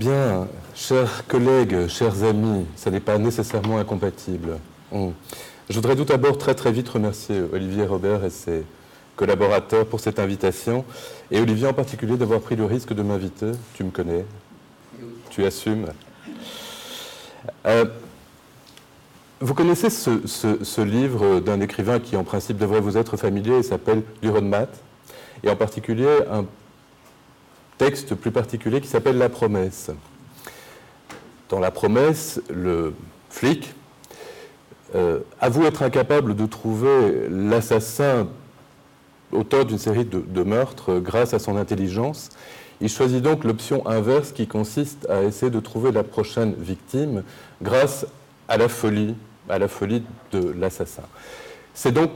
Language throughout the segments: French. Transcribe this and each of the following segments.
Bien, chers collègues, chers amis, ça n'est pas nécessairement incompatible. Hum. Je voudrais tout d'abord très très vite remercier Olivier Robert et ses collaborateurs pour cette invitation, et Olivier en particulier d'avoir pris le risque de m'inviter. Tu me connais, tu assumes. Euh, vous connaissez ce, livre d'un écrivain qui en principe devrait vous être familier, il s'appelle Mat, et en particulier un texte plus particulier qui s'appelle La promesse. Dans La promesse, le flic euh, avoue être incapable de trouver l'assassin auteur d'une série de, meurtres grâce à son intelligence. Il choisit donc l'option inverse qui consiste à essayer de trouver la prochaine victime grâce à la folie, à la folie de l'assassin. C'est donc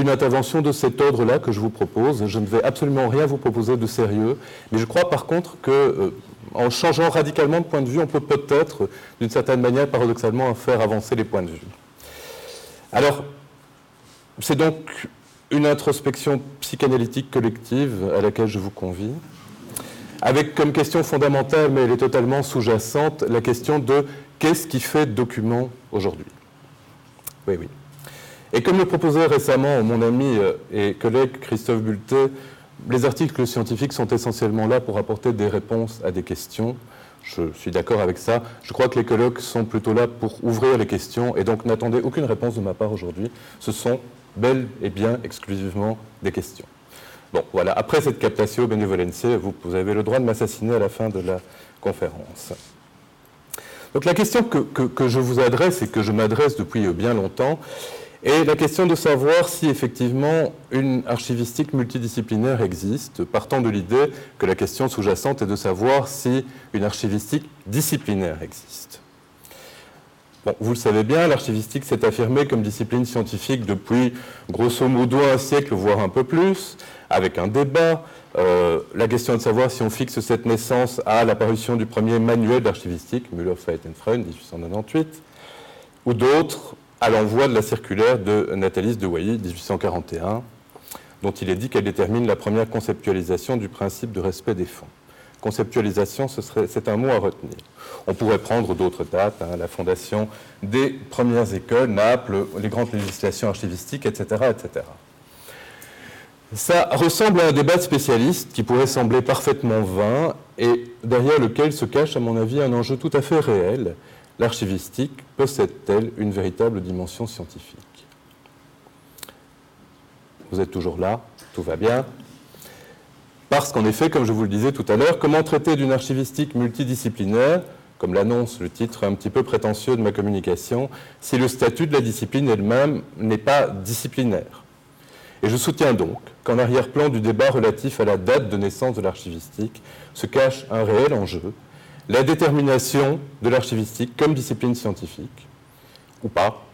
une intervention de cet ordre-là que je vous propose. Je ne vais absolument rien vous proposer de sérieux, mais je crois par contre que, euh, en changeant radicalement de point de vue, on peut peut-être, d'une certaine manière, paradoxalement, faire avancer les points de vue. Alors, c'est donc une introspection psychanalytique collective à laquelle je vous convie, avec comme question fondamentale, mais elle est totalement sous-jacente, la question de qu'est-ce qui fait document aujourd'hui? Oui, oui. Et comme le proposait récemment mon ami euh, et collègue Christophe Bulté, les articles scientifiques sont essentiellement là pour apporter des réponses à des questions. Je suis d'accord avec ça. Je crois que les colloques sont plutôt là pour ouvrir les questions et donc n'attendez aucune réponse de ma part aujourd'hui. Ce sont bel et bien exclusivement des questions. Bon, voilà. Après cette captatio benevolentie, vous, vous avez le droit de m'assassiner à la fin de la conférence. Donc la question que, que je vous adresse et que je m'adresse depuis bien longtemps et la question de savoir si effectivement une archivistique multidisciplinaire existe, partant de l'idée que la question sous-jacente est de savoir si une archivistique disciplinaire existe. Bon, vous le savez bien, l'archivistique s'est affirmée comme discipline scientifique depuis grosso modo un siècle, voire un peu plus, avec un débat. Euh, la question de savoir si on fixe cette naissance à l'apparition du premier manuel d'archivistique, Müller, Feit Freund, 1898, ou d'autres à l'envoi de la circulaire de Nathalie de Wailly, 1841, dont il est dit qu'elle détermine la première conceptualisation du principe de respect des fonds. Conceptualisation, c'est un mot à retenir. On pourrait prendre d'autres dates, hein, la fondation des premières écoles, Naples, les grandes législations archivistiques, etc., etc. Ça ressemble à un débat de qui pourrait sembler parfaitement vain et derrière lequel se cache, à mon avis, un enjeu tout à fait réel, l'archivistique possède-t-elle une véritable dimension scientifique? Vous êtes toujours là, tout va bien. Parce qu'en effet, comme je vous le disais tout à l'heure, comment traiter d'une archivistique multidisciplinaire, comme l'annonce le titre un petit peu prétentieux de ma communication, si le statut de la discipline elle-même n'est pas disciplinaire? Et je soutiens donc qu'en arrière-plan du débat relatif à la date de naissance de l'archivistique se cache un réel enjeu la détermination de l'archivistique comme discipline scientifique, ou pas,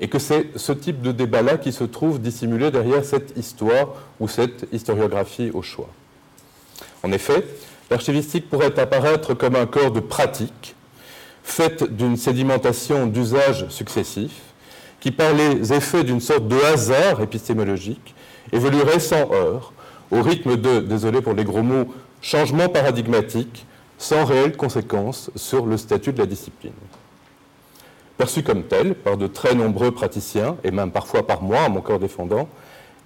et que c'est ce type de débat-là qui se trouve dissimulé derrière cette histoire ou cette historiographie au choix. En effet, l'archivistique pourrait apparaître comme un corps de pratique, fait d'une sédimentation d'usages successifs, qui, par les effets d'une sorte de hasard épistémologique, évoluerait sans heurts, au rythme de, désolé pour les gros mots, changement paradigmatique sans réelle conséquence sur le statut de la discipline. Perçu comme tel par de très nombreux praticiens, et même parfois par moi, mon corps défendant,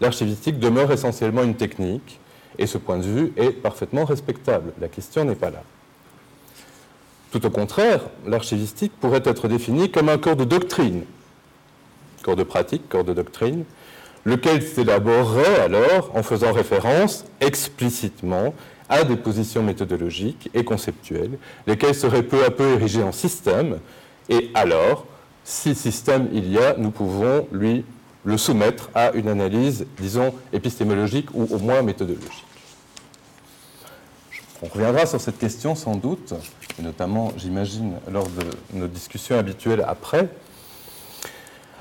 l'archivistique demeure essentiellement une technique, et ce point de vue est parfaitement respectable. La question n'est pas là. Tout au contraire, l'archivistique pourrait être définie comme un corps de doctrine, corps de pratique, corps de doctrine, lequel s'élaborerait alors en faisant référence explicitement à des positions méthodologiques et conceptuelles, lesquelles seraient peu à peu érigées en système, et alors, si système il y a, nous pouvons lui le soumettre à une analyse, disons, épistémologique ou au moins méthodologique. On reviendra sur cette question sans doute, et notamment, j'imagine, lors de nos discussions habituelles après.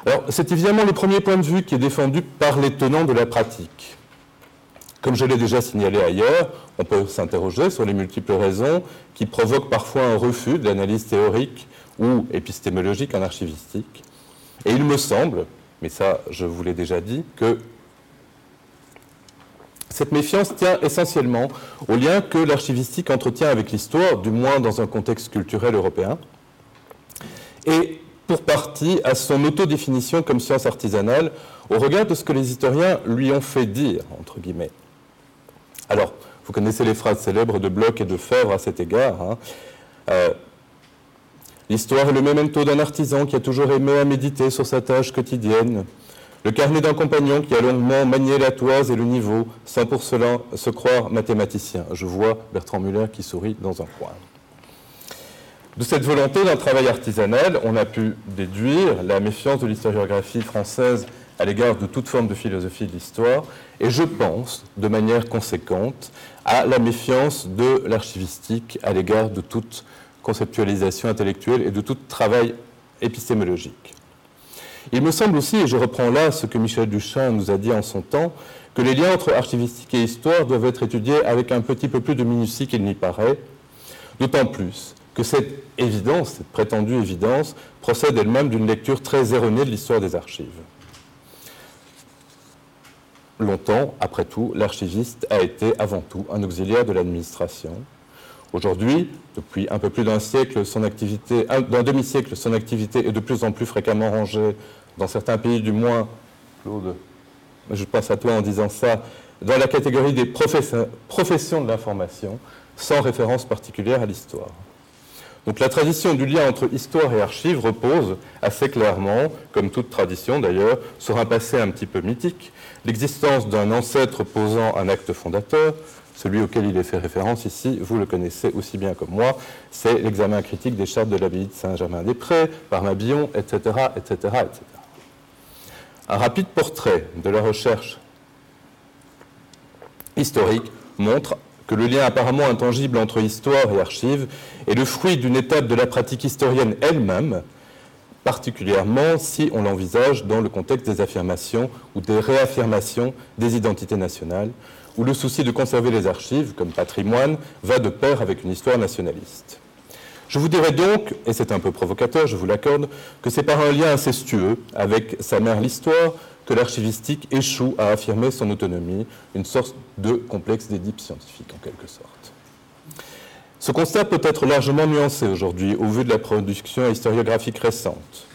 Alors, c'est évidemment le premier point de vue qui est défendu par les tenants de la pratique. Comme je l'ai déjà signalé ailleurs, on peut s'interroger sur les multiples raisons qui provoquent parfois un refus de l'analyse théorique ou épistémologique en archivistique. Et il me semble, mais ça je vous l'ai déjà dit, que Cette méfiance tient essentiellement au lien que l'archivistique entretient avec l'histoire, du moins dans un contexte culturel européen, et pour partie à son autodéfinition comme science artisanale au regard de ce que les historiens lui ont fait dire, entre guillemets. Alors, vous connaissez les phrases célèbres de Bloch et de Fèvre à cet égard. Hein. Euh, l'histoire est le memento d'un artisan qui a toujours aimé à méditer sur sa tâche quotidienne. Le carnet d'un compagnon qui a longuement manié la toise et le niveau, sans pour cela se croire mathématicien. Je vois Bertrand Muller qui sourit dans un coin. De cette volonté d'un travail artisanal, on a pu déduire la méfiance de l'historiographie française à l'égard de toute forme de philosophie de l'histoire, et je pense, de manière conséquente, à la méfiance de l'archivistique à l'égard de toute conceptualisation intellectuelle et de tout travail épistémologique. Il me semble aussi, et je reprends là ce que Michel Duchamp nous a dit en son temps, que les liens entre archivistique et histoire doivent être étudiés avec un petit peu plus de minutie qu'il n'y paraît, d'autant plus que cette évidence, cette prétendue évidence, procède elle-même d'une lecture très erronée de l'histoire des archives. Longtemps, après tout, l'archiviste a été avant tout un auxiliaire de l'administration. Aujourd'hui, depuis un peu plus d'un siècle, son activité, d'un demi-siècle, son activité est de plus en plus fréquemment rangée, dans certains pays du moins, Claude, je pense à toi en disant ça, dans la catégorie des professions de l'information, sans référence particulière à l'histoire. Donc la tradition du lien entre histoire et archives repose assez clairement, comme toute tradition d'ailleurs, sur un passé un petit peu mythique, l'existence d'un ancêtre posant un acte fondateur, celui auquel il est fait référence ici, vous le connaissez aussi bien que moi, c'est l'examen critique des chartes de l'abbaye de Saint-Germain-des-Prés par Mabillon, etc., etc., etc. Un rapide portrait de la recherche historique montre que le lien apparemment intangible entre histoire et archives est le fruit d'une étape de la pratique historienne elle-même, particulièrement si on l'envisage dans le contexte des affirmations ou des réaffirmations des identités nationales, où le souci de conserver les archives comme patrimoine va de pair avec une histoire nationaliste. Je vous dirais donc, et c'est un peu provocateur, je vous l'accorde, que c'est par un lien incestueux avec sa mère l'histoire que l'archivistique échoue à affirmer son autonomie, une sorte de complexe d'édipe scientifique en quelque sorte. Ce constat peut être largement nuancé aujourd'hui au vu de la production historiographique récente.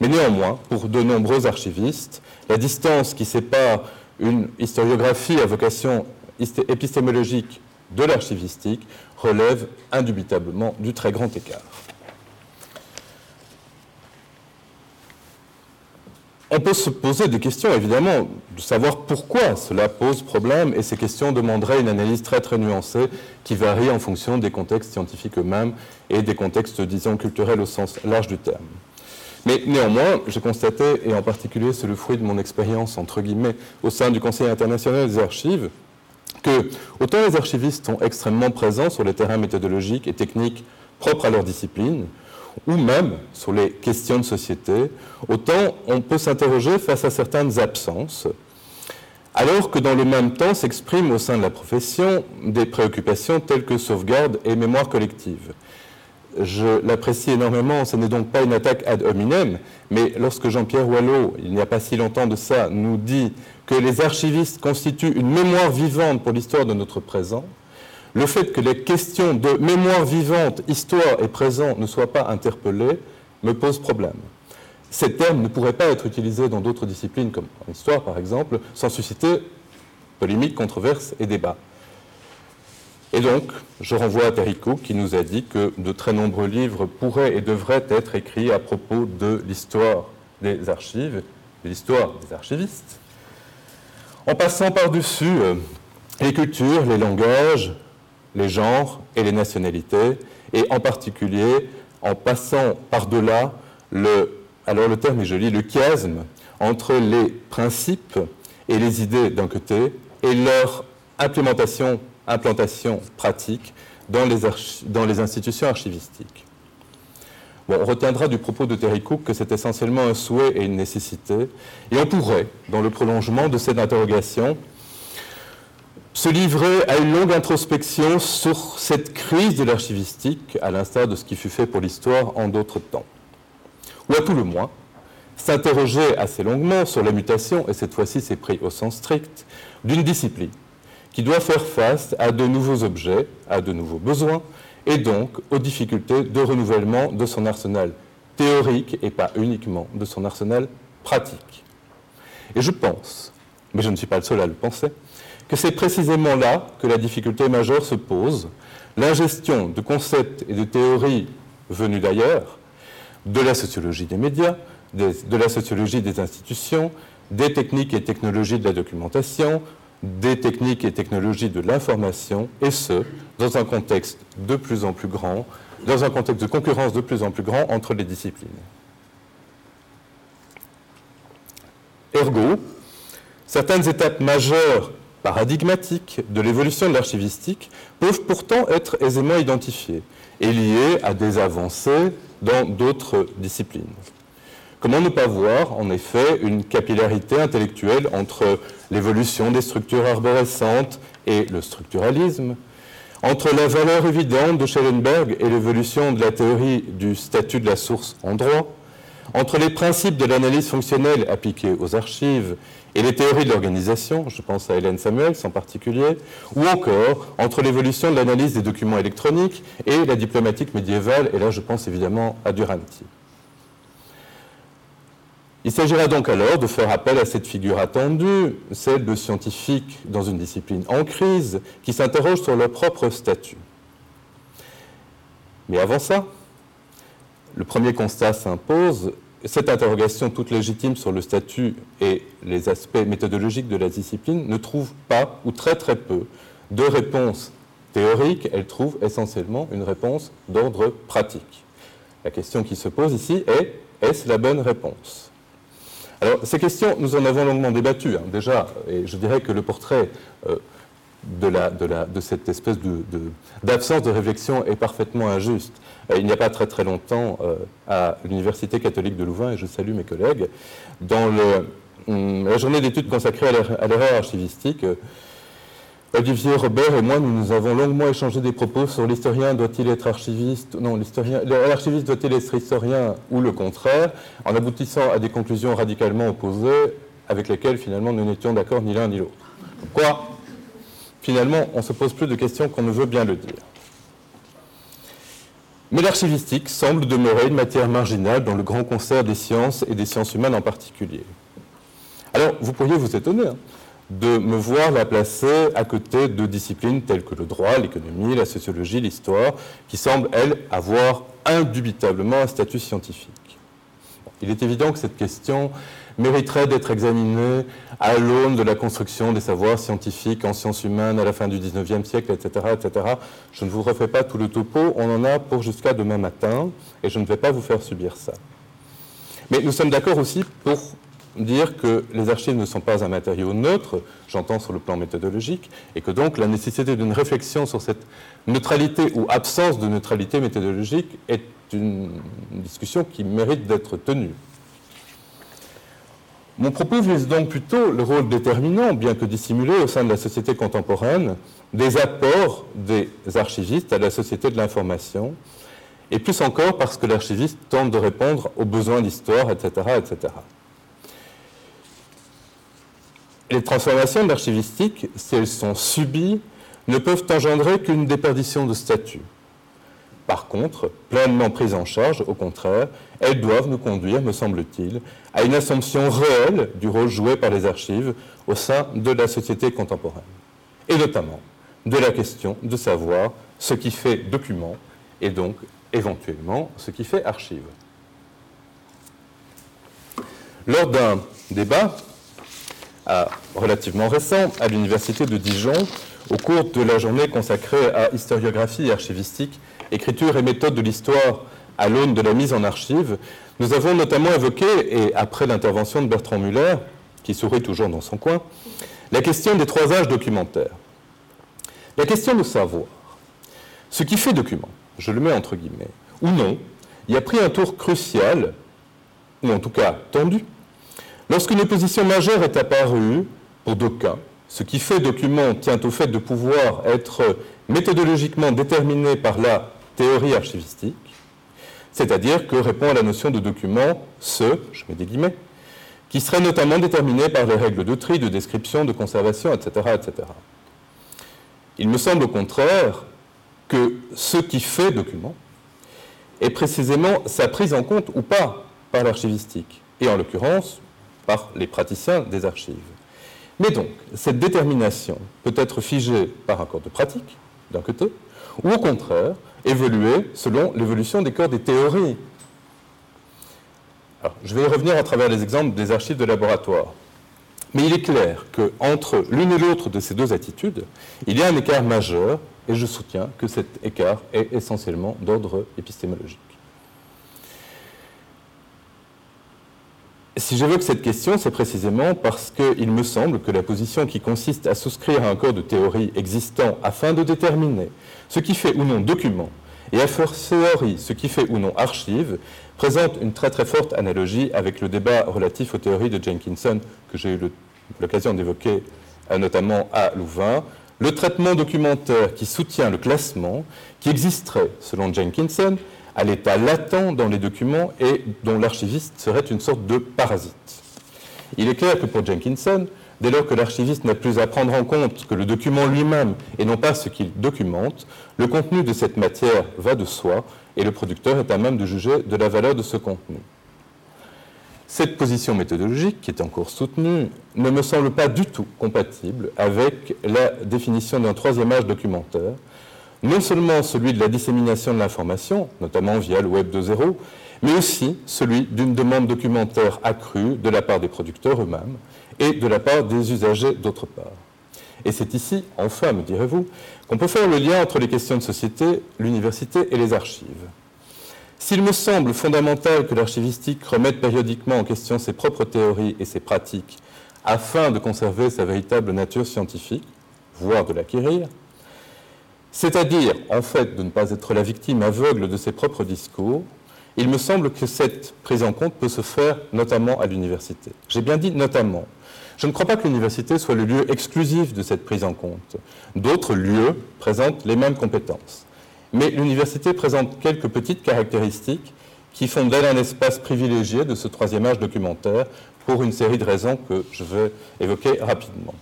Mais néanmoins, pour de nombreux archivistes, la distance qui sépare une historiographie à vocation épistémologique de l'archivistique relève indubitablement du très grand écart. On peut se poser des questions, évidemment, de savoir pourquoi cela pose problème, et ces questions demanderaient une analyse très très nuancée qui varie en fonction des contextes scientifiques eux-mêmes et des contextes, disons, culturels au sens large du terme. Mais néanmoins, j'ai constaté, et en particulier c'est le fruit de mon expérience, entre guillemets, au sein du Conseil international des archives, que autant les archivistes sont extrêmement présents sur les terrains méthodologiques et techniques propres à leur discipline, ou même sur les questions de société, autant on peut s'interroger face à certaines absences, alors que dans le même temps s'expriment au sein de la profession des préoccupations telles que sauvegarde et mémoire collective. Je l'apprécie énormément, ce n'est donc pas une attaque ad hominem, mais lorsque Jean-Pierre Wallot, il n'y a pas si longtemps de ça, nous dit que les archivistes constituent une mémoire vivante pour l'histoire de notre présent, le fait que les questions de mémoire vivante, histoire et présent ne soient pas interpellées me pose problème. Ces termes ne pourraient pas être utilisés dans d'autres disciplines, comme en histoire par exemple, sans susciter polémiques, controverses et débats. Et donc, je renvoie à Perico qui nous a dit que de très nombreux livres pourraient et devraient être écrits à propos de l'histoire des archives, de l'histoire des archivistes, en passant par-dessus euh, les cultures, les langages, les genres et les nationalités, et en particulier en passant par-delà le, alors le terme est joli, le chiasme entre les principes et les idées d'un côté et leur implémentation, implantation pratique dans les, dans les institutions archivistiques. Bon, on retiendra du propos de Terry Cook que c'est essentiellement un souhait et une nécessité, et on pourrait, dans le prolongement de cette interrogation, se livrer à une longue introspection sur cette crise de l'archivistique, à l'instar de ce qui fut fait pour l'histoire en d'autres temps. Ou à tout le moins, s'interroger assez longuement sur la mutation, et cette fois-ci c'est pris au sens strict, d'une discipline qui doit faire face à de nouveaux objets, à de nouveaux besoins, et donc aux difficultés de renouvellement de son arsenal théorique et pas uniquement de son arsenal pratique. Et je pense, mais je ne suis pas le seul à le penser, que c'est précisément là que la difficulté majeure se pose, l'ingestion de concepts et de théories venus d'ailleurs, de la sociologie des médias, de la sociologie des institutions, des techniques et technologies de la documentation, des techniques et technologies de l'information, et ce, dans un contexte de plus en plus grand, dans un contexte de concurrence de plus en plus grand entre les disciplines. Ergo, certaines étapes majeures paradigmatiques de l'évolution de l'archivistique peuvent pourtant être aisément identifiées et liées à des avancées dans d'autres disciplines. Comment ne pas voir, en effet, une capillarité intellectuelle entre l'évolution des structures arborescentes et le structuralisme, entre la valeur évidente de Schellenberg et l'évolution de la théorie du statut de la source en droit, entre les principes de l'analyse fonctionnelle appliqués aux archives et les théories de l'organisation, je pense à Hélène Samuels en particulier, ou encore entre l'évolution de l'analyse des documents électroniques et la diplomatique médiévale, et là je pense évidemment à Duranti. Il s'agira donc alors de faire appel à cette figure attendue, celle de scientifiques dans une discipline en crise, qui s'interrogent sur leur propre statut. Mais avant ça, le premier constat s'impose, cette interrogation toute légitime sur le statut et les aspects méthodologiques de la discipline ne trouve pas, ou très très peu, de réponse théorique, elle trouve essentiellement une réponse d'ordre pratique. La question qui se pose ici est, est-ce la bonne réponse? Alors, ces questions, nous en avons longuement débattu, hein, déjà, et je dirais que le portrait euh, de, cette espèce d'absence de, réflexion est parfaitement injuste. Euh, il n'y a pas très très longtemps, euh, à l'Université catholique de Louvain, et je salue mes collègues, dans hum, la journée d'études consacrée à l'erreur archivistique, Olivier Robert et moi, nous, nous avons longuement échangé des propos sur l'historien doit-il être archiviste, non, l'archiviste doit-il être historien ou le contraire, en aboutissant à des conclusions radicalement opposées avec lesquelles finalement nous n'étions d'accord ni l'un ni l'autre. Quoi Finalement, on se pose plus de questions qu'on ne veut bien le dire. Mais l'archivistique semble demeurer une matière marginale dans le grand concert des sciences et des sciences humaines en particulier. Alors, vous pourriez vous étonner. Hein de me voir la placer à côté de disciplines telles que le droit, l'économie, la sociologie, l'histoire, qui semblent, elles, avoir indubitablement un statut scientifique. Il est évident que cette question mériterait d'être examinée à l'aune de la construction des savoirs scientifiques en sciences humaines à la fin du XIXe siècle, etc., etc. Je ne vous refais pas tout le topo, on en a pour jusqu'à demain matin, et je ne vais pas vous faire subir ça. Mais nous sommes d'accord aussi pour dire que les archives ne sont pas un matériau neutre, j'entends sur le plan méthodologique, et que donc la nécessité d'une réflexion sur cette neutralité ou absence de neutralité méthodologique est une discussion qui mérite d'être tenue. Mon propos vise donc plutôt le rôle déterminant, bien que dissimulé au sein de la société contemporaine, des apports des archivistes à la société de l'information, et plus encore parce que l'archiviste tente de répondre aux besoins d'histoire, etc.. Les transformations de l'archivistique, si elles sont subies, ne peuvent engendrer qu'une déperdition de statut. Par contre, pleinement prises en charge, au contraire, elles doivent nous conduire, me semble-t-il, à une assumption réelle du rôle joué par les archives au sein de la société contemporaine. Et notamment de la question de savoir ce qui fait document et donc éventuellement ce qui fait archive. Lors d'un débat relativement récent à l'Université de Dijon au cours de la journée consacrée à historiographie et archivistique, écriture et méthode de l'histoire à l'aune de la mise en archive, nous avons notamment évoqué, et après l'intervention de Bertrand Muller, qui sourit toujours dans son coin, la question des trois âges documentaires. La question de savoir ce qui fait document, je le mets entre guillemets, ou non, y a pris un tour crucial, ou en tout cas tendu, Lorsqu'une opposition majeure est apparue, pour d'aucuns, ce qui fait document tient au fait de pouvoir être méthodologiquement déterminé par la théorie archivistique, c'est-à-dire que répond à la notion de document ce, je mets des guillemets, qui serait notamment déterminé par les règles de tri, de description, de conservation, etc. etc. Il me semble au contraire que ce qui fait document est précisément sa prise en compte ou pas par l'archivistique, et en l'occurrence par les praticiens des archives. Mais donc, cette détermination peut être figée par un corps de pratique, d'un côté, ou au contraire, évoluer selon l'évolution des corps des théories. je vais revenir à travers les exemples des archives de laboratoire. Mais il est clair qu'entre l'une et l'autre de ces deux attitudes, il y a un écart majeur, et je soutiens que cet écart est essentiellement d'ordre épistémologique. Si j'évoque cette question, c'est précisément parce qu'il me semble que la position qui consiste à souscrire à un corps de théorie existant afin de déterminer ce qui fait ou non document, et a fortiori ce qui fait ou non archive, présente une très très forte analogie avec le débat relatif aux théories de Jenkinson que j'ai eu l'occasion d'évoquer euh, notamment à Louvain. Le traitement documentaire qui soutient le classement, qui existerait, selon Jenkinson, à l'état latent dans les documents et dont l'archiviste serait une sorte de parasite. Il est clair que pour Jenkinson, dès lors que l'archiviste n'a plus à prendre en compte que le document lui-même et non pas ce qu'il documente, le contenu de cette matière va de soi et le producteur est à même de juger de la valeur de ce contenu. Cette position méthodologique, qui est encore soutenue, ne me semble pas du tout compatible avec la définition d'un troisième âge documentaire, non seulement celui de la dissémination de l'information, notamment via le Web 2.0, mais aussi celui d'une demande documentaire accrue de la part des producteurs eux-mêmes et de la part des usagers d'autre part. Et c'est ici, enfin, me direz-vous, qu'on peut faire le lien entre les questions de société, l'université et les archives. S'il me semble fondamental que l'archivistique remette périodiquement en question ses propres théories et ses pratiques afin de conserver sa véritable nature scientifique, voire de l'acquérir, c'est-à-dire, en fait, de ne pas être la victime aveugle de ses propres discours, il me semble que cette prise en compte peut se faire notamment à l'université. J'ai bien dit notamment. Je ne crois pas que l'université soit le lieu exclusif de cette prise en compte. D'autres lieux présentent les mêmes compétences. Mais l'université présente quelques petites caractéristiques qui font d'elle un espace privilégié de ce troisième âge documentaire pour une série de raisons que je vais évoquer rapidement.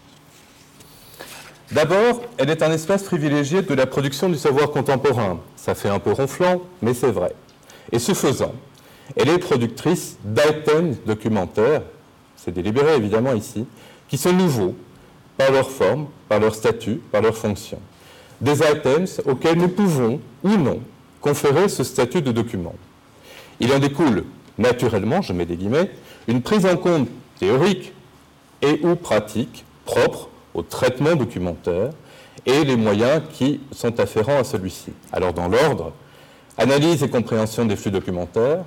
D'abord, elle est un espace privilégié de la production du savoir contemporain. Ça fait un peu ronflant, mais c'est vrai. Et ce faisant, elle est productrice d'items documentaires, c'est délibéré évidemment ici, qui sont nouveaux par leur forme, par leur statut, par leur fonction. Des items auxquels nous pouvons, ou non, conférer ce statut de document. Il en découle naturellement, je mets des guillemets, une prise en compte théorique et ou pratique propre au traitement documentaire et les moyens qui sont afférents à celui-ci. Alors dans l'ordre, analyse et compréhension des flux documentaires,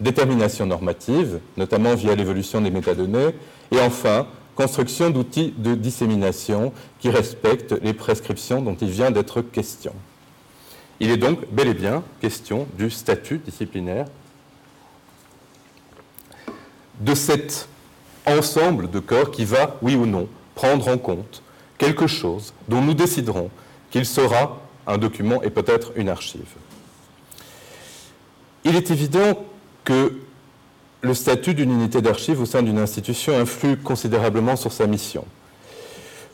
détermination normative, notamment via l'évolution des métadonnées, et enfin, construction d'outils de dissémination qui respectent les prescriptions dont il vient d'être question. Il est donc bel et bien question du statut disciplinaire de cet ensemble de corps qui va, oui ou non, prendre en compte quelque chose dont nous déciderons qu'il sera un document et peut-être une archive. Il est évident que le statut d'une unité d'archive au sein d'une institution influe considérablement sur sa mission.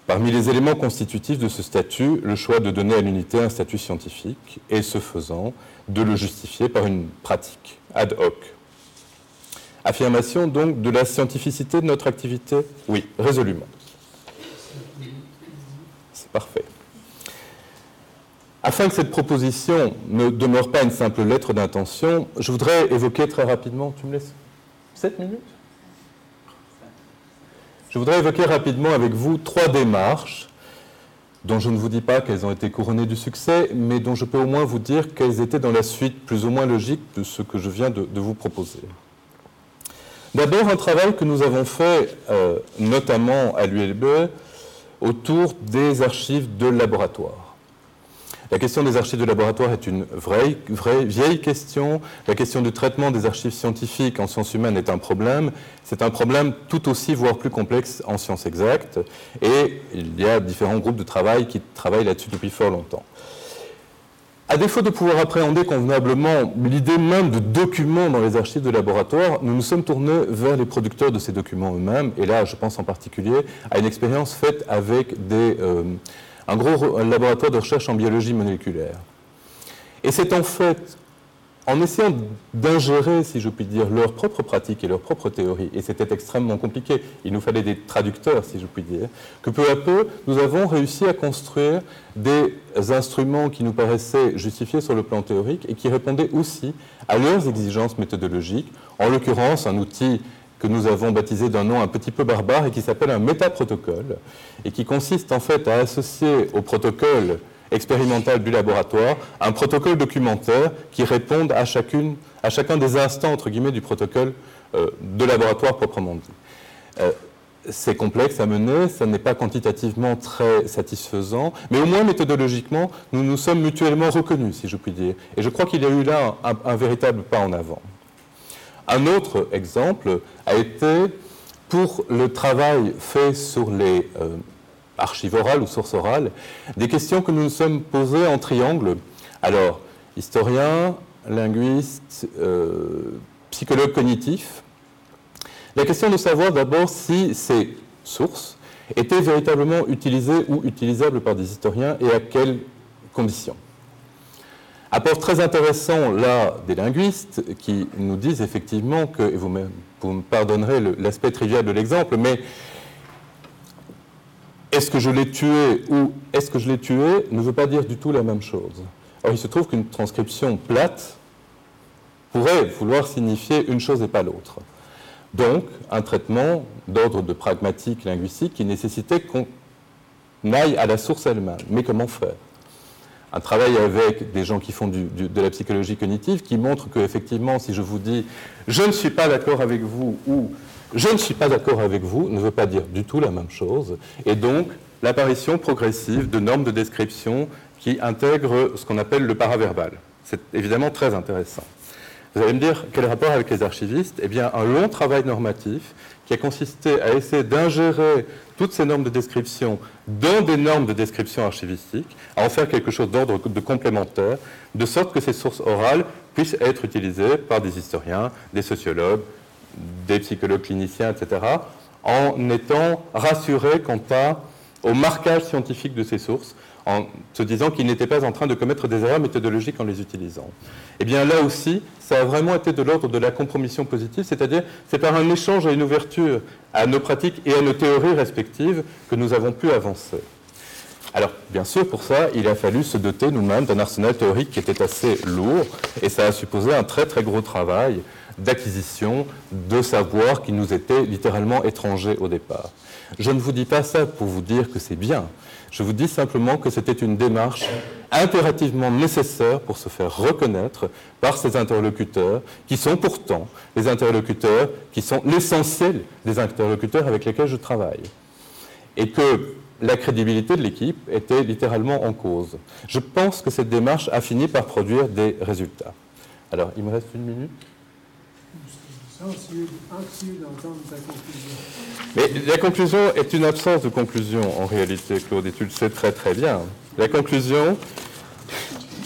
Parmi les éléments constitutifs de ce statut, le choix de donner à l'unité un statut scientifique et, ce faisant, de le justifier par une pratique ad hoc. Affirmation donc de la scientificité de notre activité? Oui, résolument. Parfait. Afin que cette proposition ne demeure pas une simple lettre d'intention, je voudrais évoquer très rapidement, tu me laisses 7 minutes? Je voudrais évoquer rapidement avec vous trois démarches dont je ne vous dis pas qu'elles ont été couronnées du succès, mais dont je peux au moins vous dire qu'elles étaient dans la suite plus ou moins logique de ce que je viens de, vous proposer. D'abord, un travail que nous avons fait euh, notamment à l'ULB autour des archives de laboratoire. La question des archives de laboratoire est une vraie, vraie, vieille question. La question du traitement des archives scientifiques en sciences humaines est un problème. C'est un problème tout aussi, voire plus complexe en sciences exactes. Et il y a différents groupes de travail qui travaillent là-dessus depuis fort longtemps. À défaut de pouvoir appréhender convenablement l'idée même de documents dans les archives de laboratoire, nous nous sommes tournés vers les producteurs de ces documents eux-mêmes. Et là, je pense en particulier à une expérience faite avec euh, un gros laboratoire de recherche en biologie moléculaire. Et c'est en fait en essayant d'ingérer, si je puis dire, leurs propres pratiques et leurs propres théories, et c'était extrêmement compliqué, il nous fallait des traducteurs, si je puis dire, que peu à peu, nous avons réussi à construire des instruments qui nous paraissaient justifiés sur le plan théorique et qui répondaient aussi à leurs exigences méthodologiques, en l'occurrence un outil que nous avons baptisé d'un nom un petit peu barbare et qui s'appelle un métaprotocole, et qui consiste en fait à associer au protocole expérimental du laboratoire, un protocole documentaire qui réponde à, chacune, à chacun des instants entre guillemets, du protocole euh, de laboratoire proprement dit. Euh, c'est complexe à mener, ça n'est pas quantitativement très satisfaisant, mais au moins méthodologiquement, nous nous sommes mutuellement reconnus, si je puis dire. Et je crois qu'il y a eu là un, véritable pas en avant. Un autre exemple a été pour le travail fait sur les euh, archives orales ou sources orales, des questions que nous nous sommes posées en triangle. Alors, historien, linguiste, euh, psychologue cognitif, la question de savoir d'abord si ces sources étaient véritablement utilisées ou utilisables par des historiens et à quelles conditions. Apport très intéressant là des linguistes qui nous disent effectivement que, et vous me pardonnerez l'aspect trivial de l'exemple, mais est-ce que je l'ai tué ou est-ce que je l'ai tué ne veut pas dire du tout la même chose. Or, il se trouve qu'une transcription plate pourrait vouloir signifier une chose et pas l'autre. Donc, un traitement d'ordre de pragmatique linguistique qui nécessitait qu'on aille à la source elle-même. Mais comment faire? Un travail avec des gens qui font de la psychologie cognitive qui montre qu'effectivement, si je vous dis je ne suis pas d'accord avec vous ou je ne suis pas d'accord avec vous ne veut pas dire du tout la même chose. Et donc, l'apparition progressive de normes de description qui intègrent ce qu'on appelle le paraverbal. C'est évidemment très intéressant. Vous allez me dire quel rapport avec les archivistes? Eh bien, un long travail normatif qui a consisté à essayer d'ingérer toutes ces normes de description dans des normes de description archivistique, à en faire quelque chose d'ordre de complémentaire, de sorte que ces sources orales puissent être utilisées par des historiens, des sociologues, des psychologues cliniciens, etc., en étant rassurés quant au marquage scientifique de ces sources, en se disant qu'ils n'étaient pas en train de commettre des erreurs méthodologiques en les utilisant. Eh bien là aussi, ça a vraiment été de l'ordre de la compromission positive, c'est-à-dire c'est par un échange et une ouverture à nos pratiques et à nos théories respectives que nous avons pu avancer. Alors, bien sûr, pour ça, il a fallu se doter nous-mêmes d'un arsenal théorique qui était assez lourd, et ça a supposé un très très gros travail d'acquisition de savoir qui nous était littéralement étranger au départ. Je ne vous dis pas ça pour vous dire que c'est bien. Je vous dis simplement que c'était une démarche impérativement nécessaire pour se faire reconnaître par ces interlocuteurs, qui sont pourtant les interlocuteurs qui sont l'essentiel des interlocuteurs avec lesquels je travaille. Et que la crédibilité de l'équipe était littéralement en cause. Je pense que cette démarche a fini par produire des résultats. Alors, il me reste une minute? Mais la conclusion est une absence de conclusion en réalité, Claude, et tu le sais très très bien. La conclusion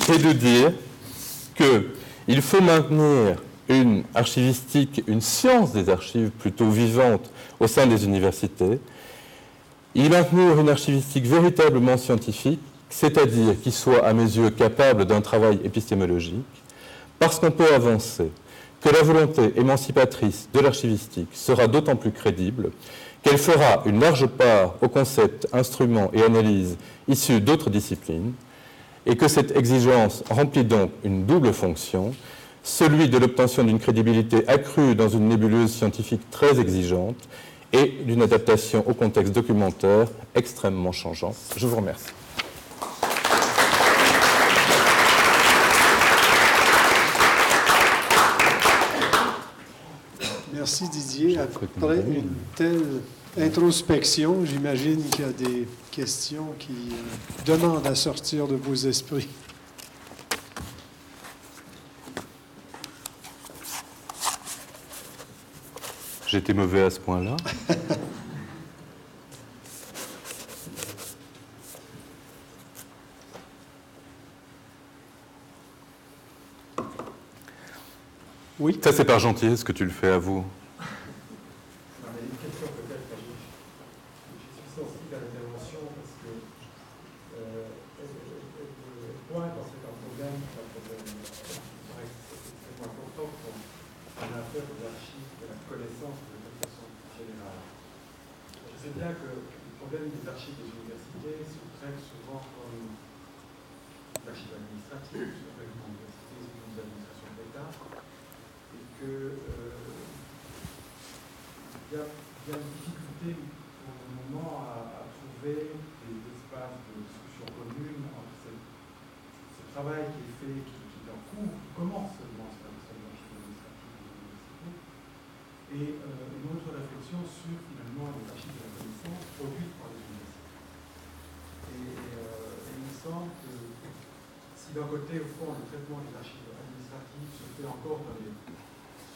est de dire qu'il faut maintenir une archivistique, une science des archives plutôt vivante au sein des universités, y maintenir une archivistique véritablement scientifique, c'est-à-dire qui soit à mes yeux capable d'un travail épistémologique, parce qu'on peut avancer que la volonté émancipatrice de l'archivistique sera d'autant plus crédible qu'elle fera une large part aux concepts, instruments et analyses issus d'autres disciplines, et que cette exigence remplit donc une double fonction, celui de l'obtention d'une crédibilité accrue dans une nébuleuse scientifique très exigeante et d'une adaptation au contexte documentaire extrêmement changeant. Je vous remercie. Merci Didier. Après une telle introspection, j'imagine qu'il y a des questions qui euh, demandent à sortir de vos esprits. J'étais mauvais à ce point-là. Oui, ça c'est pas gentil ce que tu le fais à vous. Non mais Une question peut-être, je suis sensible à l'intervention parce que pour moi, quand c'est un problème, c'est un problème qui me paraît extrêmement important pour un affaire d'archives de la connaissance de façon générale. Je sais bien que les problèmes des archives des universités sont très souvent comme des archives administratives, des universités ou des administrations de l'État et que euh, il y, a, une difficulté pour le moment à, trouver des espaces de discussion commune entre ce, travail qui est fait, qui, est en cours, qui commence seulement de l'université, et euh, une autre réflexion sur finalement les archives de la connaissance produites par les universités. Et, euh, il me semble que si d'un côté, au fond, le traitement des archives administratives se fait encore dans les,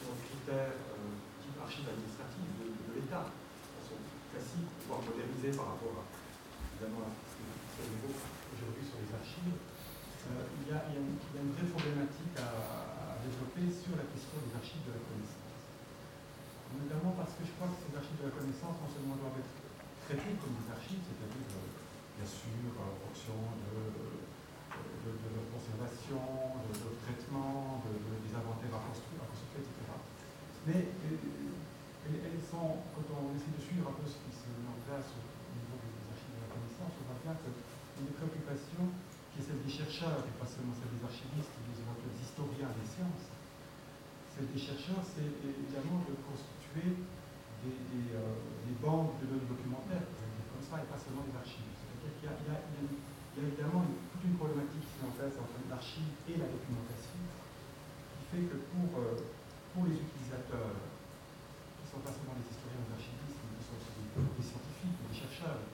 sur critères euh, type archives administratives de, l'État, de façon classique, voire modernisée par rapport à, évidemment, à ce qui se aujourd'hui sur les archives, euh, il, y a, une, vraie problématique à, à développer sur la question des archives de la connaissance. Notamment parce que je crois que ces archives de la connaissance non seulement doivent être traitées comme des archives, c'est-à-dire euh, bien sûr en fonction de, de, de, conservation, de leur traitement, des inventaires à construire, etc. Mais euh, elles, sont, quand on essaie de suivre un peu ce qui se met en place au niveau des archives de la connaissance, on voit bien qu'une des préoccupations qui est celle des chercheurs, et pas seulement celle des archivistes, des historiens des sciences, celle des chercheurs, c'est évidemment de construire des, des, euh, des, banques de données documentaires, comme ça, et pas seulement des archives. C'est-à-dire qu'il y, a évidemment une, toute une problématique qui est en place entre l'archive et la documentation, qui fait que pour, euh, pour les utilisateurs, qui ne sont pas seulement des historiens des archivistes, mais qui sont aussi des, scientifiques, des chercheurs,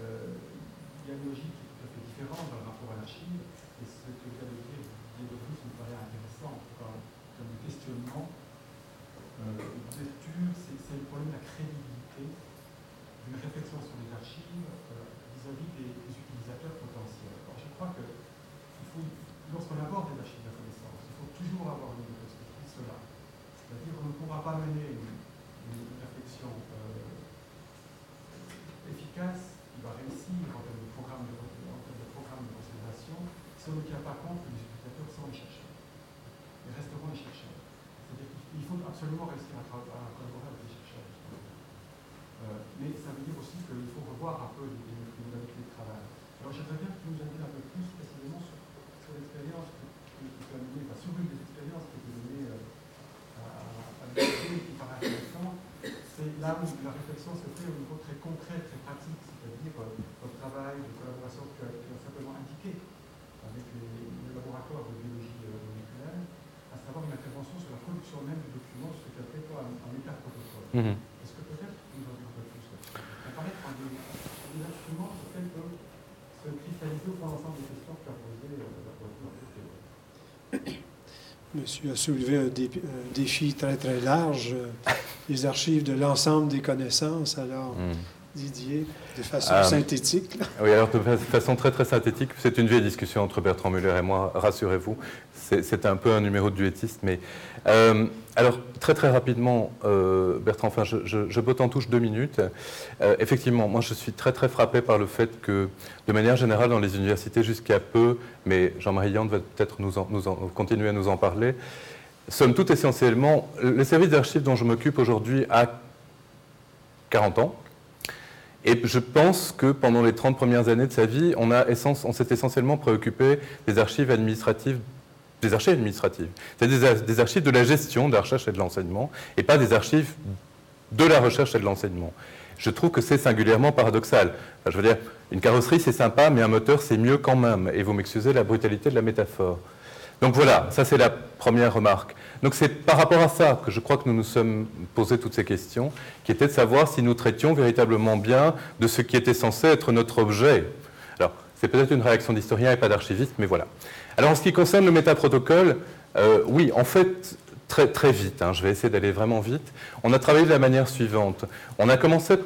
euh, il y a une logique qui est tout à fait différente dans le rapport à l'archive, et ce que vient de dire Didier de Vries me paraît intéressant, comme questionnement l'ouverture, c'est le problème de la crédibilité d'une réflexion sur les archives euh, vis-à-vis des, utilisateurs potentiels. Alors, je crois que lorsqu'on aborde les archives de connaissance, il faut toujours avoir une perspective cela. C'est-à-dire qu'on ne pourra pas mener une, réflexion euh, efficace qui va réussir en termes de programme de, de, programme de conservation si on ne tient pas compte que les utilisateurs sont les chercheurs. Ils resteront les chercheurs il faut absolument réussir à, collaborer avec les chercheurs. Euh, mais ça veut dire aussi qu'il faut revoir un peu les, modalités de travail. Alors j'aimerais bien que tu nous en dises un peu plus précisément sur, l'expérience que, tu as menée, sur une des expériences que tu as menées euh, à, à qui paraît intéressante. C'est là où la réflexion se fait au niveau très concret, très pratique, c'est-à-dire euh, votre travail de collaboration que tu as, as simplement indiqué avec les, laboratoires de biologie avoir une intervention sur la production même du document, ce que tu appelles toi un, un méta-protocole. Mm -hmm. Est-ce que peut-être tu nous en dire un peu plus là-dessus Apparaître un des, des instruments sur lesquels peuvent se cristalliser pour l'ensemble des questions que tu as posées euh, Monsieur a soulevé un, dé, un, défi très très large, euh, les archives de l'ensemble des connaissances. Alors, mm. Didier, de façon euh, synthétique. Oui, alors de façon très très synthétique, c'est une vieille discussion entre Bertrand Muller et moi, rassurez-vous. C'est un peu un numéro de duettiste, mais euh, alors très très rapidement, euh, Bertrand, enfin, je, je, botte en touche deux minutes. effectivement, moi je suis très très frappé par le fait que, de manière générale, dans les universités jusqu'à peu, mais Jean-Marie Yand va peut-être nous, nous continuer à nous en parler, sommes tout essentiellement, le service d'archives dont je m'occupe aujourd'hui a 40 ans. Et je pense que pendant les 30 premières années de sa vie, on, s'est essentiellement préoccupé des archives administratives des archives administratives. C'est des, archives de la gestion de la recherche et de l'enseignement, et pas des archives de la recherche et de l'enseignement. Je trouve que c'est singulièrement paradoxal. je veux dire, une carrosserie, c'est sympa, mais un moteur, c'est mieux quand même. Et vous m'excusez la brutalité de la métaphore. Donc voilà, ça c'est la première remarque. Donc c'est par rapport à ça que je crois que nous nous sommes posé toutes ces questions, qui étaient de savoir si nous traitions véritablement bien de ce qui était censé être notre objet. Alors, c'est peut-être une réaction d'historien et pas d'archiviste, mais voilà. Alors en ce qui concerne le métaprotocole, euh, oui, en fait, très, très vite, hein, je vais essayer d'aller vraiment vite, on a travaillé de la manière suivante. On a commencé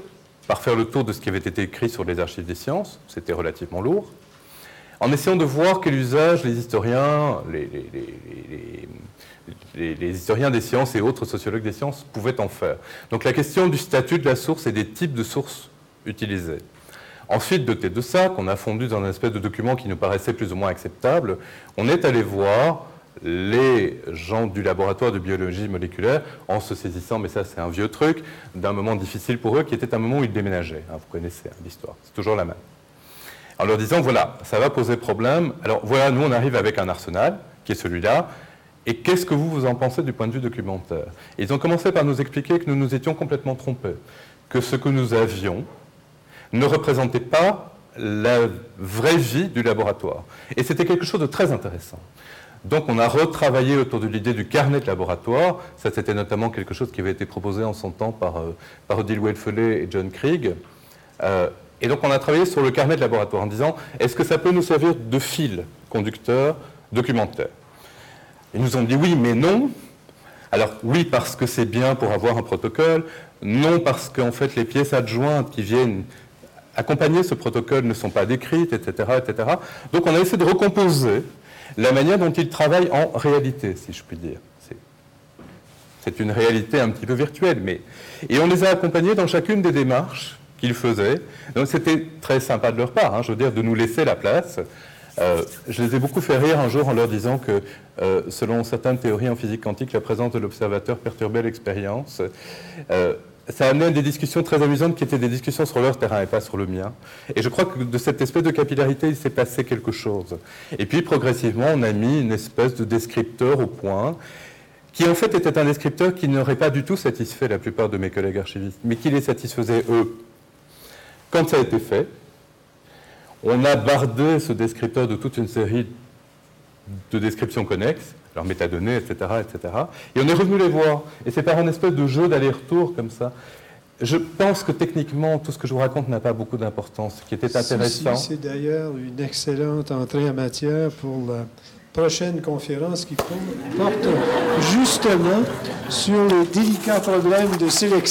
par faire le tour de ce qui avait été écrit sur les archives des sciences, c'était relativement lourd en essayant de voir quel usage les historiens, les, historiens des sciences et autres sociologues des sciences pouvaient en faire. Donc la question du statut de la source et des types de sources utilisées. Ensuite, doté de ça, qu'on a fondu dans un espèce de document qui nous paraissait plus ou moins acceptable, on est allé voir les gens du laboratoire de biologie moléculaire en se saisissant, mais ça c'est un vieux truc, d'un moment difficile pour eux qui était un moment où ils déménageaient. Hein, vous connaissez hein, l'histoire, c'est toujours la même. En leur disant, voilà, ça va poser problème. Alors voilà, nous on arrive avec un arsenal, qui est celui-là, et qu'est-ce que vous, vous en pensez du point de vue documentaire? Ils ont commencé par nous expliquer que nous nous étions complètement trompés, que ce que nous avions ne représentait pas la vraie vie du laboratoire. Et c'était quelque chose de très intéressant. Donc on a retravaillé autour de l'idée du carnet de laboratoire. Ça, c'était notamment quelque chose qui avait été proposé en son temps par, euh, Odile Welfelet et John Krieg. Euh, et donc on a travaillé sur le carnet de laboratoire en disant, est-ce que ça peut nous servir de fil conducteur documentaire? Ils nous ont dit oui, mais non. Alors oui, parce que c'est bien pour avoir un protocole. Non, parce qu'en fait les pièces adjointes qui viennent accompagner ce protocole ne sont pas décrites, etc., etc. Donc on a essayé de recomposer la manière dont ils travaillent en réalité, si je puis dire. C'est une réalité un petit peu virtuelle, mais... Et on les a accompagnés dans chacune des démarches qu'ils faisaient. Donc c'était très sympa de leur part, hein, je veux dire, de nous laisser la place. Euh, je les ai beaucoup fait rire un jour en leur disant que, euh, selon certaines théories en physique quantique, la présence de l'observateur perturbait l'expérience. Euh, ça a amené à des discussions très amusantes qui étaient des discussions sur leur terrain et pas sur le mien. Et je crois que de cette espèce de capillarité, il s'est passé quelque chose. Et puis progressivement, on a mis une espèce de descripteur au point, qui en fait était un descripteur qui n'aurait pas du tout satisfait la plupart de mes collègues archivistes, mais qui les satisfaisait eux. Quand ça a été fait, on a bardé ce descripteur de toute une série de descriptions connexes, leurs métadonnées, etc., etc. Et on est revenu les voir. Et c'est par un espèce de jeu d'aller-retour comme ça. Je pense que techniquement, tout ce que je vous raconte n'a pas beaucoup d'importance. Ce qui était intéressant. c'est d'ailleurs une excellente entrée en matière pour la prochaine conférence qui porte justement sur les délicats problèmes de sélection.